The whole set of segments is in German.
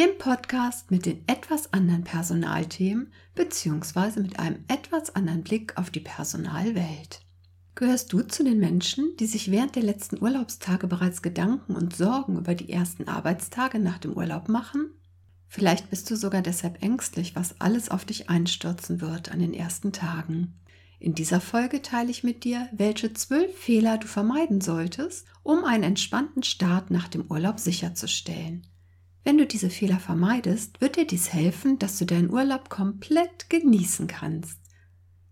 dem Podcast mit den etwas anderen Personalthemen bzw. mit einem etwas anderen Blick auf die Personalwelt. Gehörst du zu den Menschen, die sich während der letzten Urlaubstage bereits Gedanken und Sorgen über die ersten Arbeitstage nach dem Urlaub machen? Vielleicht bist du sogar deshalb ängstlich, was alles auf dich einstürzen wird an den ersten Tagen. In dieser Folge teile ich mit dir, welche zwölf Fehler du vermeiden solltest, um einen entspannten Start nach dem Urlaub sicherzustellen. Wenn du diese Fehler vermeidest, wird dir dies helfen, dass du deinen Urlaub komplett genießen kannst.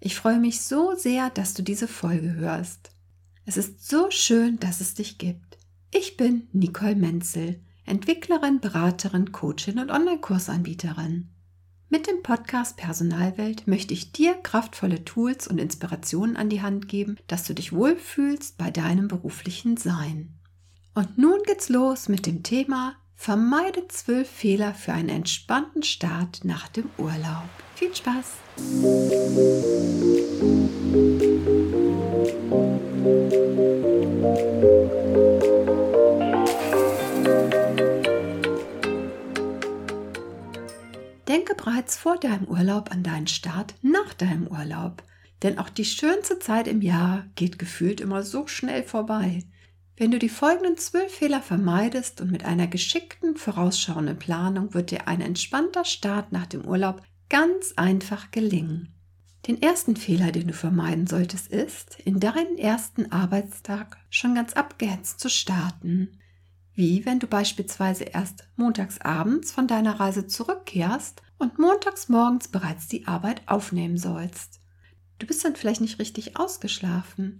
Ich freue mich so sehr, dass du diese Folge hörst. Es ist so schön, dass es dich gibt. Ich bin Nicole Menzel, Entwicklerin, Beraterin, Coachin und Online-Kursanbieterin. Mit dem Podcast Personalwelt möchte ich dir kraftvolle Tools und Inspirationen an die Hand geben, dass du dich wohlfühlst bei deinem beruflichen Sein. Und nun geht's los mit dem Thema Vermeide zwölf Fehler für einen entspannten Start nach dem Urlaub. Viel Spaß! Denke bereits vor deinem Urlaub an deinen Start nach deinem Urlaub. Denn auch die schönste Zeit im Jahr geht gefühlt immer so schnell vorbei. Wenn du die folgenden zwölf Fehler vermeidest und mit einer geschickten, vorausschauenden Planung wird dir ein entspannter Start nach dem Urlaub ganz einfach gelingen. Den ersten Fehler, den du vermeiden solltest, ist, in deinen ersten Arbeitstag schon ganz abgehetzt zu starten. Wie wenn du beispielsweise erst montags abends von deiner Reise zurückkehrst und montags morgens bereits die Arbeit aufnehmen sollst. Du bist dann vielleicht nicht richtig ausgeschlafen,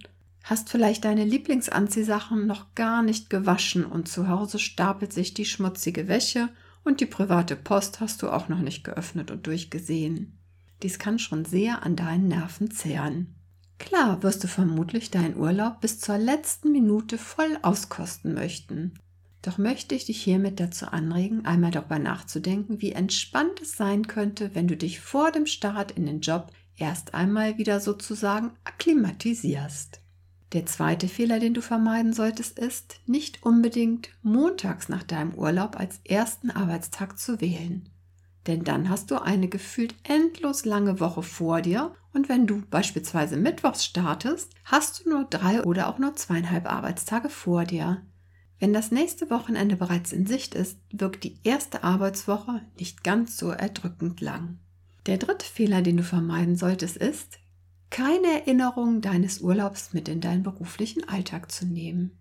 hast vielleicht deine Lieblingsanziehsachen noch gar nicht gewaschen und zu Hause stapelt sich die schmutzige Wäsche und die private Post hast du auch noch nicht geöffnet und durchgesehen. Dies kann schon sehr an deinen Nerven zehren. Klar wirst du vermutlich deinen Urlaub bis zur letzten Minute voll auskosten möchten. Doch möchte ich dich hiermit dazu anregen, einmal darüber nachzudenken, wie entspannt es sein könnte, wenn du dich vor dem Start in den Job erst einmal wieder sozusagen akklimatisierst. Der zweite Fehler, den du vermeiden solltest, ist, nicht unbedingt montags nach deinem Urlaub als ersten Arbeitstag zu wählen. Denn dann hast du eine gefühlt endlos lange Woche vor dir und wenn du beispielsweise mittwochs startest, hast du nur drei oder auch nur zweieinhalb Arbeitstage vor dir. Wenn das nächste Wochenende bereits in Sicht ist, wirkt die erste Arbeitswoche nicht ganz so erdrückend lang. Der dritte Fehler, den du vermeiden solltest, ist, keine Erinnerung deines Urlaubs mit in deinen beruflichen Alltag zu nehmen.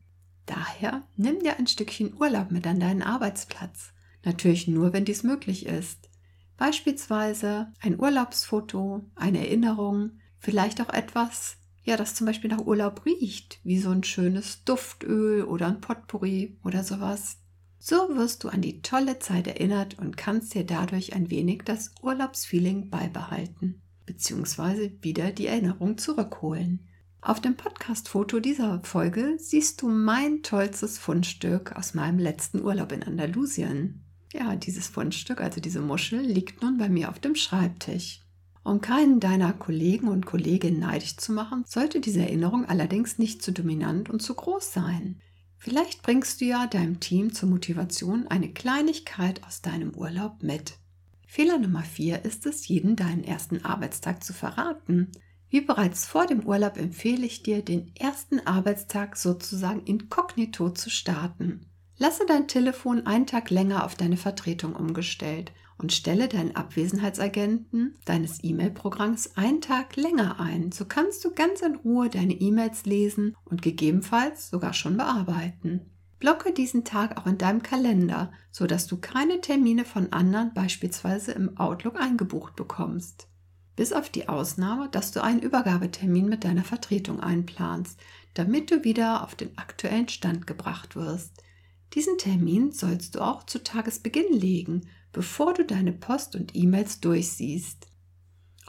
Daher nimm dir ein Stückchen Urlaub mit an deinen Arbeitsplatz. Natürlich nur, wenn dies möglich ist. Beispielsweise ein Urlaubsfoto, eine Erinnerung, vielleicht auch etwas, ja, das zum Beispiel nach Urlaub riecht, wie so ein schönes Duftöl oder ein Potpourri oder sowas. So wirst du an die tolle Zeit erinnert und kannst dir dadurch ein wenig das Urlaubsfeeling beibehalten, beziehungsweise wieder die Erinnerung zurückholen. Auf dem Podcast-Foto dieser Folge siehst du mein tollstes Fundstück aus meinem letzten Urlaub in Andalusien. Ja, dieses Fundstück, also diese Muschel, liegt nun bei mir auf dem Schreibtisch. Um keinen deiner Kollegen und Kolleginnen neidisch zu machen, sollte diese Erinnerung allerdings nicht zu dominant und zu groß sein. Vielleicht bringst du ja deinem Team zur Motivation eine Kleinigkeit aus deinem Urlaub mit. Fehler Nummer 4 ist es, jeden deinen ersten Arbeitstag zu verraten. Wie bereits vor dem Urlaub empfehle ich dir, den ersten Arbeitstag sozusagen inkognito zu starten. Lasse dein Telefon einen Tag länger auf deine Vertretung umgestellt und stelle deinen Abwesenheitsagenten deines E-Mail-Programms einen Tag länger ein. So kannst du ganz in Ruhe deine E-Mails lesen und gegebenenfalls sogar schon bearbeiten. Blocke diesen Tag auch in deinem Kalender, sodass du keine Termine von anderen beispielsweise im Outlook eingebucht bekommst. Bis auf die Ausnahme, dass du einen Übergabetermin mit deiner Vertretung einplanst, damit du wieder auf den aktuellen Stand gebracht wirst. Diesen Termin sollst du auch zu Tagesbeginn legen, bevor du deine Post und E-Mails durchsiehst.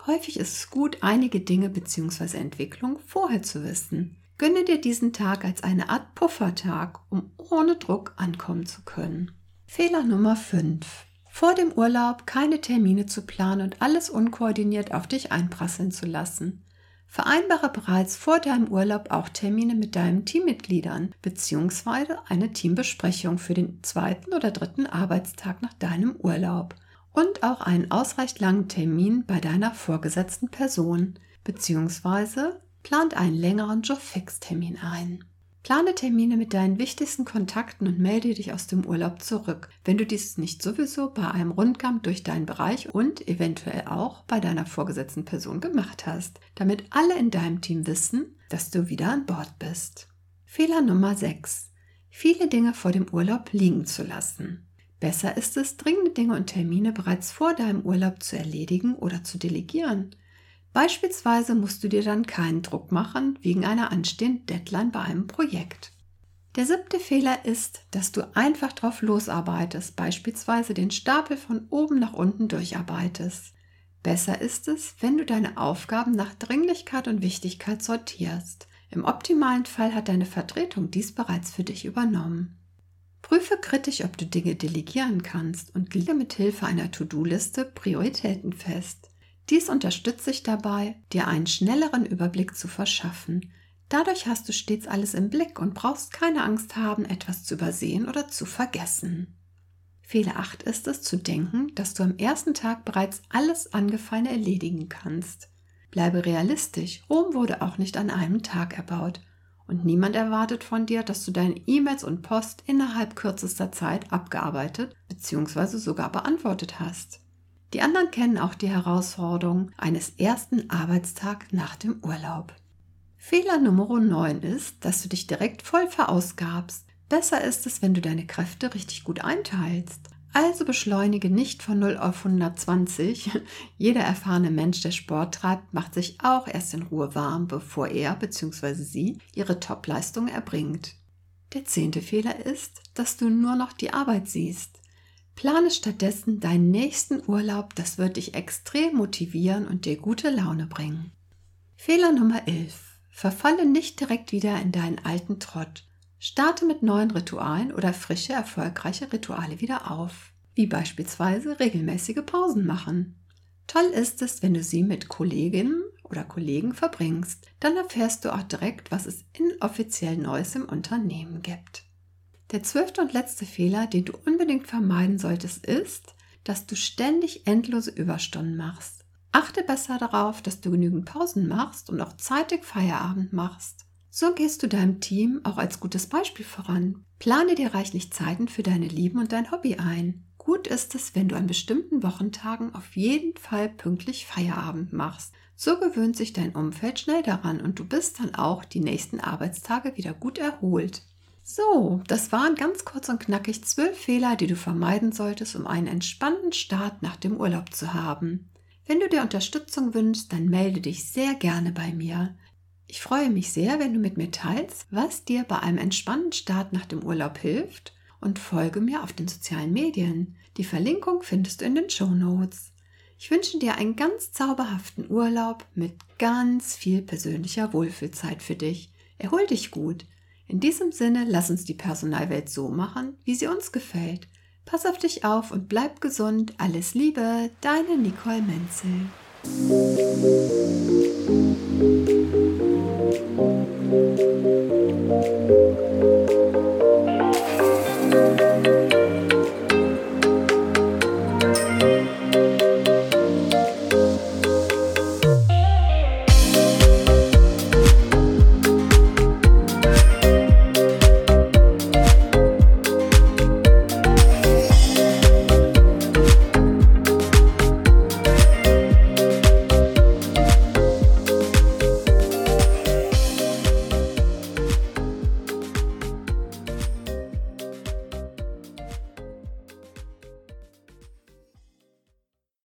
Häufig ist es gut, einige Dinge bzw. Entwicklung vorher zu wissen. Gönne dir diesen Tag als eine Art Puffertag, um ohne Druck ankommen zu können. Fehler Nummer 5. Vor dem Urlaub keine Termine zu planen und alles unkoordiniert auf dich einprasseln zu lassen. Vereinbare bereits vor deinem Urlaub auch Termine mit deinen Teammitgliedern bzw. eine Teambesprechung für den zweiten oder dritten Arbeitstag nach deinem Urlaub und auch einen ausreichend langen Termin bei deiner vorgesetzten Person bzw. plant einen längeren Job-Fix-Termin ein. Plane Termine mit deinen wichtigsten Kontakten und melde dich aus dem Urlaub zurück, wenn du dies nicht sowieso bei einem Rundgang durch deinen Bereich und eventuell auch bei deiner vorgesetzten Person gemacht hast, damit alle in deinem Team wissen, dass du wieder an Bord bist. Fehler Nummer 6. Viele Dinge vor dem Urlaub liegen zu lassen. Besser ist es, dringende Dinge und Termine bereits vor deinem Urlaub zu erledigen oder zu delegieren. Beispielsweise musst du dir dann keinen Druck machen wegen einer anstehenden Deadline bei einem Projekt. Der siebte Fehler ist, dass du einfach drauf losarbeitest, beispielsweise den Stapel von oben nach unten durcharbeitest. Besser ist es, wenn du deine Aufgaben nach Dringlichkeit und Wichtigkeit sortierst. Im optimalen Fall hat deine Vertretung dies bereits für dich übernommen. Prüfe kritisch, ob du Dinge delegieren kannst und lege mit Hilfe einer To-Do-Liste Prioritäten fest. Dies unterstützt dich dabei, dir einen schnelleren Überblick zu verschaffen. Dadurch hast du stets alles im Blick und brauchst keine Angst haben, etwas zu übersehen oder zu vergessen. Fehler 8 ist es zu denken, dass du am ersten Tag bereits alles Angefallene erledigen kannst. Bleibe realistisch, Rom wurde auch nicht an einem Tag erbaut und niemand erwartet von dir, dass du deine E-Mails und Post innerhalb kürzester Zeit abgearbeitet bzw. sogar beantwortet hast. Die anderen kennen auch die Herausforderung eines ersten Arbeitstags nach dem Urlaub. Fehler Nummer 9 ist, dass du dich direkt voll verausgabst. Besser ist es, wenn du deine Kräfte richtig gut einteilst. Also beschleunige nicht von 0 auf 120. Jeder erfahrene Mensch, der Sport treibt, macht sich auch erst in Ruhe warm, bevor er bzw. sie ihre Topleistung erbringt. Der zehnte Fehler ist, dass du nur noch die Arbeit siehst. Plane stattdessen deinen nächsten Urlaub, das wird dich extrem motivieren und dir gute Laune bringen. Fehler Nummer 11. Verfalle nicht direkt wieder in deinen alten Trott. Starte mit neuen Ritualen oder frische, erfolgreiche Rituale wieder auf, wie beispielsweise regelmäßige Pausen machen. Toll ist es, wenn du sie mit Kolleginnen oder Kollegen verbringst. Dann erfährst du auch direkt, was es inoffiziell Neues im Unternehmen gibt. Der zwölfte und letzte Fehler, den du unbedingt vermeiden solltest, ist, dass du ständig endlose Überstunden machst. Achte besser darauf, dass du genügend Pausen machst und auch zeitig Feierabend machst. So gehst du deinem Team auch als gutes Beispiel voran. Plane dir reichlich Zeiten für deine Lieben und dein Hobby ein. Gut ist es, wenn du an bestimmten Wochentagen auf jeden Fall pünktlich Feierabend machst. So gewöhnt sich dein Umfeld schnell daran und du bist dann auch die nächsten Arbeitstage wieder gut erholt. So, das waren ganz kurz und knackig zwölf Fehler, die du vermeiden solltest, um einen entspannten Start nach dem Urlaub zu haben. Wenn du dir Unterstützung wünschst, dann melde dich sehr gerne bei mir. Ich freue mich sehr, wenn du mit mir teilst, was dir bei einem entspannten Start nach dem Urlaub hilft und folge mir auf den sozialen Medien. Die Verlinkung findest du in den Show Notes. Ich wünsche dir einen ganz zauberhaften Urlaub mit ganz viel persönlicher Wohlfühlzeit für dich. Erhol dich gut. In diesem Sinne, lass uns die Personalwelt so machen, wie sie uns gefällt. Pass auf dich auf und bleib gesund. Alles Liebe, deine Nicole Menzel.